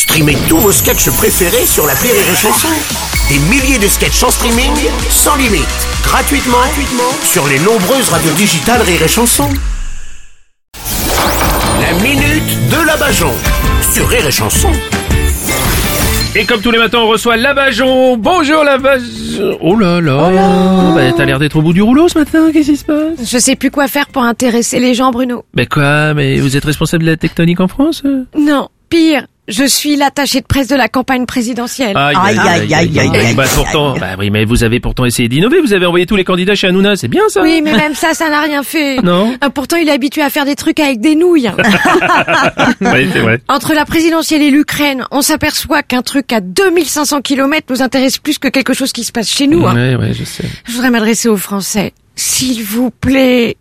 Streamez tous vos sketchs préférés sur la Rire et Chanson. Des milliers de sketchs en streaming, sans limite, gratuitement, gratuitement sur les nombreuses radios digitales Rire et Chanson. La minute de la Bajon sur Rire et Chanson. Et comme tous les matins, on reçoit Labajon. Bonjour Labajon. Oh là là. Bah, t'as l'air d'être au bout du rouleau ce matin. Qu'est-ce qui se passe? Je sais plus quoi faire pour intéresser les gens, Bruno. Mais quoi? Mais vous êtes responsable de la tectonique en France? Non, pire, je suis l'attaché de presse de la campagne présidentielle. Aïe aïe aïe aïe aïe. aïe. Bah pourtant, bah oui, mais vous avez pourtant essayé d'innover. Vous avez envoyé tous les candidats chez Hanouna. C'est bien ça Oui, mais même ça, ça n'a rien fait. Non. Ah, Pourtant, il est habitué à faire des trucs avec des nouilles. Oui, c'est vrai. Entre la présidentielle et l'Ukraine, on s'aperçoit qu'un truc à 2500 km nous intéresse plus que quelque chose qui se passe chez nous. hein. Ouais, ouais, je sais. Je voudrais m'adresser aux Français. S'il vous plaît,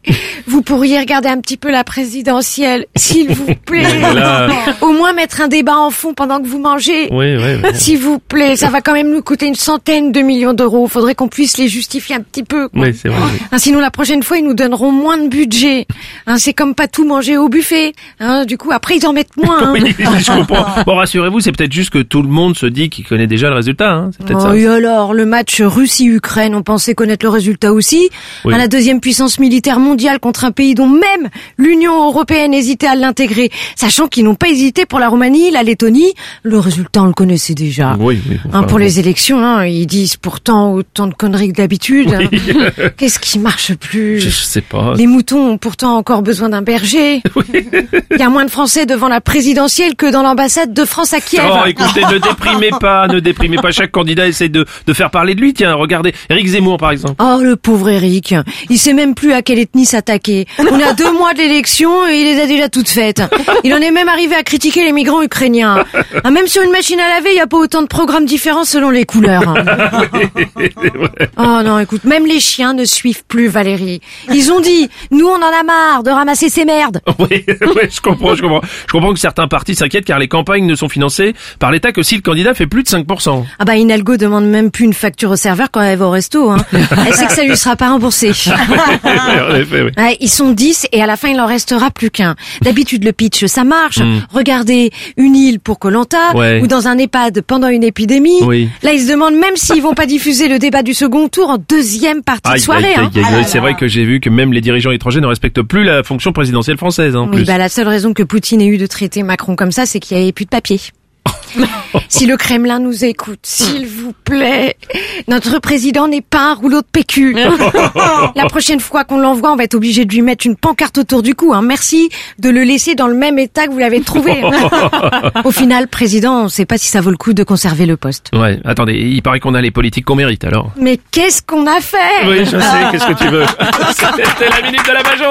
vous pourriez regarder un petit peu la présidentielle. S'il vous plaît. Là. Au moins mettre un débat en fond pendant que vous mangez. Oui, oui. oui. S'il vous plaît, ça va quand même nous coûter une centaine de millions d'euros. Faudrait qu'on puisse les justifier un petit peu. quoi. Oui, c'est vrai. Hein, sinon, la prochaine fois, ils nous donneront moins de budget. Hein, c'est comme pas tout manger au buffet. Hein, du coup, après, ils en mettent moins. Oui, je comprends. Bon, rassurez-vous, c'est peut-être juste que tout le monde se dit qu'il connaît déjà le résultat. Hein. C'est peut-être Oh, ça. et alors, le match Russie-Ukraine, on pensait connaître le résultat aussi. Oui. La deuxième puissance militaire mondiale contre un pays dont même l'Union européenne hésitait à l'intégrer, sachant qu'ils n'ont pas hésité pour la Roumanie, la Lettonie. Le résultat, on le connaissait déjà. Oui, oui. Hein, pour les élections, hein, ils disent pourtant autant de conneries que d'habitude. hein. Qu'est-ce qui marche plus Je, je sais pas. Les moutons ont pourtant encore besoin d'un berger. Il y a moins de Français devant la présidentielle que dans l'ambassade de France à Kiev. Oh, écoutez, ne déprimez pas, ne déprimez pas. Chaque candidat essaie de, de faire parler de lui. Tiens, regardez, Eric Zemmour, par exemple. Oh, le pauvre Eric. Il sait même plus à quelle ethnie s'attaquer. On est à deux mois de l'élection et il les a déjà toutes faites. Il en est même arrivé à critiquer les migrants ukrainiens. Ah, même sur une machine à laver, il n'y a pas autant de programmes différents selon les couleurs. Oh non, écoute, même les chiens ne suivent plus Valérie. Ils ont dit, nous on en a marre de ramasser ces merdes. Oui, oui, je comprends, je comprends. Je comprends que certains partis s'inquiètent car les campagnes ne sont financées par l'État que si le candidat fait plus de 5%. Ah bah Inalgo demande même plus une facture au serveur quand elle va au resto. Hein. Elle sait que ça lui sera pas remboursé. en effet, oui. Ouais, ils sont 10 et à la fin il en restera plus qu'un. D'habitude le pitch ça marche. Regardez une île pour Colanta. Ouais. ou dans un EHPAD pendant une épidémie. Oui. Là ils se demandent même s'ils vont pas diffuser le débat du second tour en deuxième partie de Aïe, soirée. hein. aïe. c'est vrai que j'ai vu que même les dirigeants étrangers ne respectent plus la fonction présidentielle française, en Oui, plus. bah la seule raison que Poutine ait eu de traiter Macron comme ça, c'est qu'il n'y avait plus de papier. si le Kremlin nous écoute, s'il vous plaît, notre président n'est pas un rouleau de PQ. la prochaine fois qu'on l'envoie, on va être obligé de lui mettre une pancarte autour du cou. Hein. Merci de le laisser dans le même état que vous l'avez trouvé. Au final, président, on ne sait pas si ça vaut le coup de conserver le poste. Ouais, attendez, il paraît qu'on a les politiques qu'on mérite, alors. Mais qu'est-ce qu'on a fait? Oui, je sais, qu'est-ce que tu veux? C'était la minute de la Bajon